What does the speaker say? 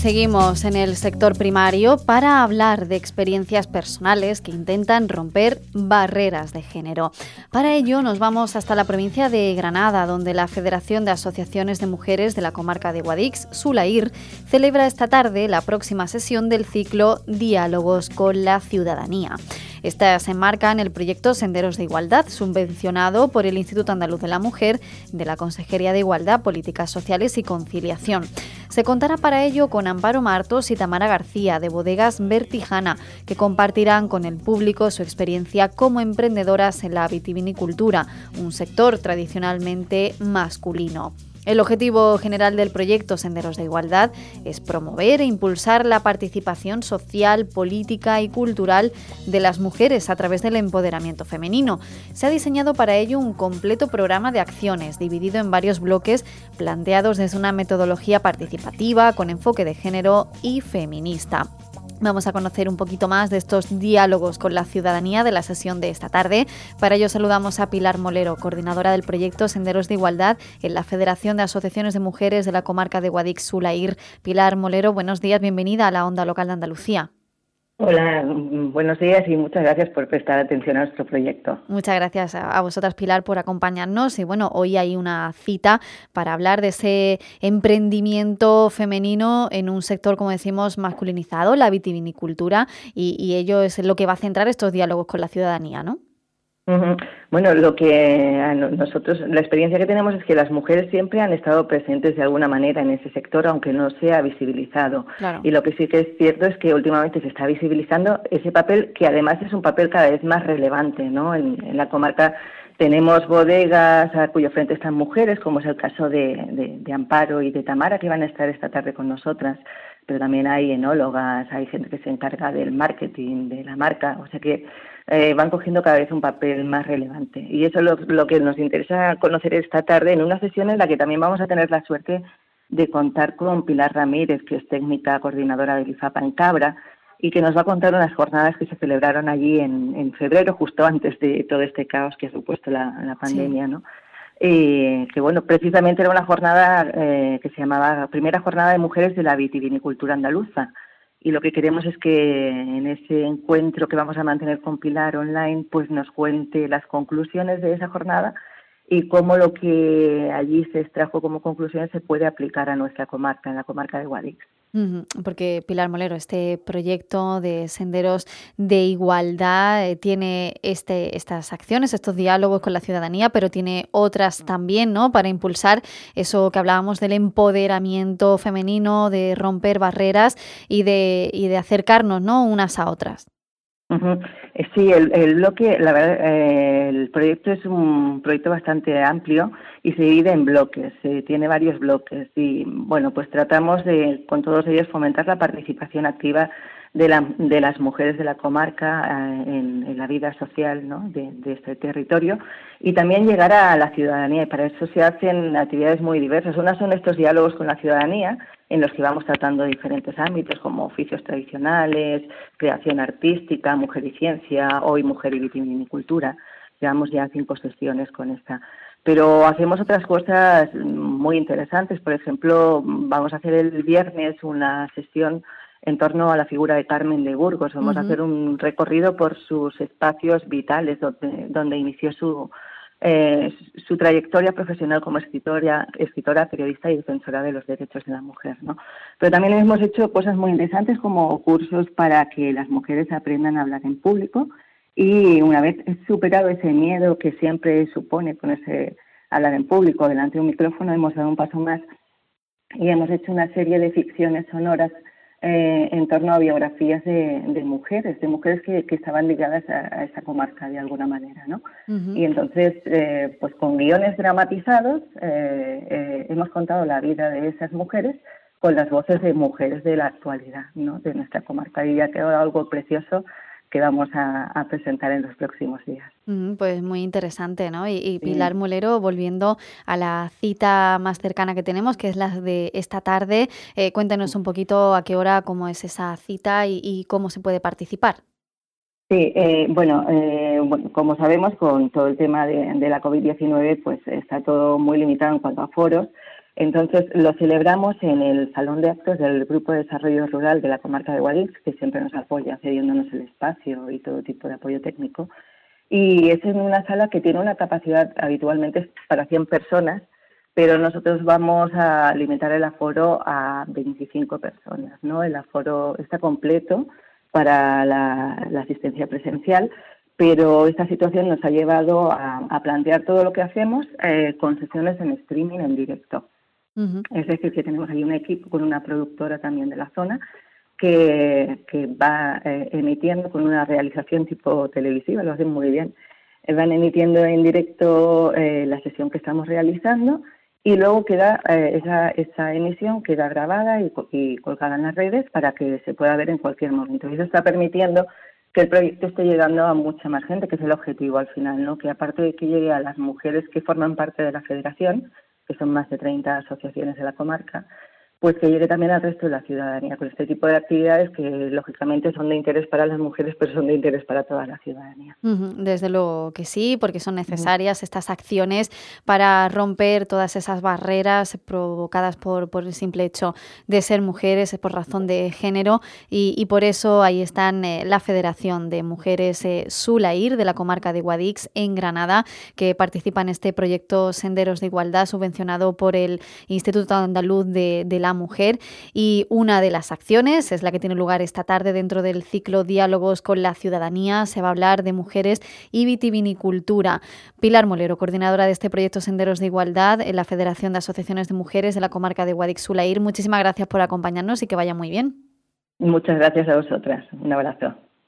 Seguimos en el sector primario para hablar de experiencias personales que intentan romper barreras de género. Para ello nos vamos hasta la provincia de Granada, donde la Federación de Asociaciones de Mujeres de la comarca de Guadix, Sulair, celebra esta tarde la próxima sesión del ciclo Diálogos con la Ciudadanía. Esta se enmarca en el proyecto Senderos de Igualdad, subvencionado por el Instituto Andaluz de la Mujer de la Consejería de Igualdad, Políticas Sociales y Conciliación. Se contará para ello con Amparo Martos y Tamara García de Bodegas Vertijana, que compartirán con el público su experiencia como emprendedoras en la vitivinicultura, un sector tradicionalmente masculino. El objetivo general del proyecto Senderos de Igualdad es promover e impulsar la participación social, política y cultural de las mujeres a través del empoderamiento femenino. Se ha diseñado para ello un completo programa de acciones dividido en varios bloques planteados desde una metodología participativa con enfoque de género y feminista. Vamos a conocer un poquito más de estos diálogos con la ciudadanía de la sesión de esta tarde. Para ello saludamos a Pilar Molero, coordinadora del proyecto Senderos de Igualdad en la Federación de Asociaciones de Mujeres de la comarca de Guadix-Sulair. Pilar Molero, buenos días, bienvenida a la Onda Local de Andalucía. Hola, buenos días y muchas gracias por prestar atención a nuestro proyecto. Muchas gracias a vosotras, Pilar, por acompañarnos. Y bueno, hoy hay una cita para hablar de ese emprendimiento femenino en un sector, como decimos, masculinizado, la vitivinicultura, y, ello es lo que va a centrar estos diálogos con la ciudadanía, ¿no? Bueno, lo que nosotros, la experiencia que tenemos es que las mujeres siempre han estado presentes de alguna manera en ese sector, aunque no sea visibilizado. Y lo que sí que es cierto es que últimamente se está visibilizando ese papel, que además es un papel cada vez más relevante, ¿no? En, la comarca tenemos bodegas a cuyo frente están mujeres, como es el caso de, de Amparo y de Tamara, que van a estar esta tarde con nosotras pero también hay enólogas, hay gente que se encarga del marketing de la marca, o sea que eh, van cogiendo cada vez un papel más relevante. Y eso es lo, que nos interesa conocer esta tarde en una sesión en la que también vamos a tener la suerte de contar con Pilar Ramírez, que es técnica coordinadora del IFAPA en Cabra, y que nos va a contar unas jornadas que se celebraron allí en, febrero, justo antes de todo este caos que ha supuesto la, pandemia, ¿no? Eh, que bueno, precisamente era una jornada eh, que se llamaba Primera Jornada de Mujeres de la Vitivinicultura Andaluza, y lo que queremos es que en ese encuentro que vamos a mantener con Pilar online, pues nos cuente las conclusiones de esa jornada y cómo lo que allí se extrajo como conclusiones se puede aplicar a nuestra comarca, en la comarca de Guadix. Porque Pilar Molero, este proyecto de senderos de igualdad eh, tiene este, estas acciones, estos diálogos con la ciudadanía, pero tiene otras también, ¿no? Para impulsar eso que hablábamos del empoderamiento femenino, de romper barreras y de, y de acercarnos, ¿no? Unas a otras. Eh, sí, el, el, bloque, la verdad, eh, el proyecto es un proyecto bastante amplio y se divide en bloques, tiene varios bloques y bueno, pues tratamos de con todos ellos fomentar la participación activa de, la, de las mujeres de la comarca eh, en, la vida social ¿no? de, de, este territorio y también llegar a la ciudadanía y para eso se hacen actividades muy diversas. Una son estos diálogos con la ciudadanía en los que vamos tratando diferentes ámbitos como oficios tradicionales, creación artística, mujer y ciencia, hoy mujer y vitivinicultura. Llevamos ya cinco sesiones con esta. Pero hacemos otras cosas muy interesantes. Por ejemplo, vamos a hacer el viernes una sesión en torno a la figura de Carmen de Burgos. Vamos a hacer un recorrido por sus espacios vitales donde, donde inició su, eh, su trayectoria profesional como escritora, escritora, periodista y defensora de los derechos de la mujer. ¿no? Pero también hemos hecho cosas muy interesantes como cursos para que las mujeres aprendan a hablar en público y una vez superado ese miedo que siempre supone ponerse a hablar en público delante de un micrófono, hemos dado un paso más y hemos hecho una serie de ficciones sonoras eh, en torno a biografías de, mujeres, de mujeres que, estaban ligadas a, esa comarca de alguna manera, ¿no? Y entonces, eh, pues con guiones dramatizados, eh, hemos contado la vida de esas mujeres con las voces de mujeres de la actualidad, ¿no? De nuestra comarca y ha quedado algo precioso que vamos a, presentar en los próximos días. pues muy interesante, ¿no? Y, Pilar Mulero, volviendo a la cita más cercana que tenemos, que es la de esta tarde, eh, cuéntenos un poquito a qué hora, cómo es esa cita y, cómo se puede participar. Sí, eh, bueno, eh, bueno, como sabemos, con todo el tema de, de la COVID-19, pues está todo muy limitado en cuanto a foros. Entonces lo celebramos en el Salón de Actos del Grupo de Desarrollo Rural de la comarca de Guadix, que siempre nos apoya cediéndonos el espacio y todo tipo de apoyo técnico. Y es en una sala que tiene una capacidad habitualmente para 100 personas, pero nosotros vamos a limitar el aforo a 25 personas. ¿no? El aforo está completo para la, asistencia presencial, pero esta situación nos ha llevado a, plantear todo lo que hacemos eh, con sesiones en streaming en directo. Es decir, que tenemos ahí un equipo con una productora también de la zona que, va eh, emitiendo con una realización tipo televisiva, lo hacen muy bien. Eh, van emitiendo en directo la sesión que estamos realizando y luego queda esa, esa emisión queda grabada y, y, colgada en las redes para que se pueda ver en cualquier momento. Y eso está permitiendo que el proyecto esté llegando a mucha más gente, que es el objetivo al final, ¿no? Que aparte de que llegue a las mujeres que forman parte de la federación, que son más de 30 asociaciones de la comarca, pues que llegue también al resto de la ciudadanía con este tipo de actividades que lógicamente son de interés para las mujeres, pero son de interés para toda la ciudadanía. Desde luego que sí, porque son necesarias estas acciones para romper todas esas barreras provocadas por, por, el simple hecho de ser mujeres, por razón de género, y, por eso ahí están eh, la Federación de Mujeres eh, Sulair de la comarca de Guadix en Granada, que participa en este proyecto Senderos de Igualdad subvencionado por el Instituto Andaluz de, de mujer y una de las acciones es la que tiene lugar esta tarde dentro del ciclo Diálogos con la Ciudadanía. Se va a hablar de mujeres y vitivinicultura. Pilar Molero, coordinadora de este proyecto Senderos de Igualdad en la Federación de Asociaciones de Mujeres de la comarca de Guadix-Sulair. Muchísimas gracias por acompañarnos y que vaya muy bien. Muchas gracias a vosotras. Un abrazo.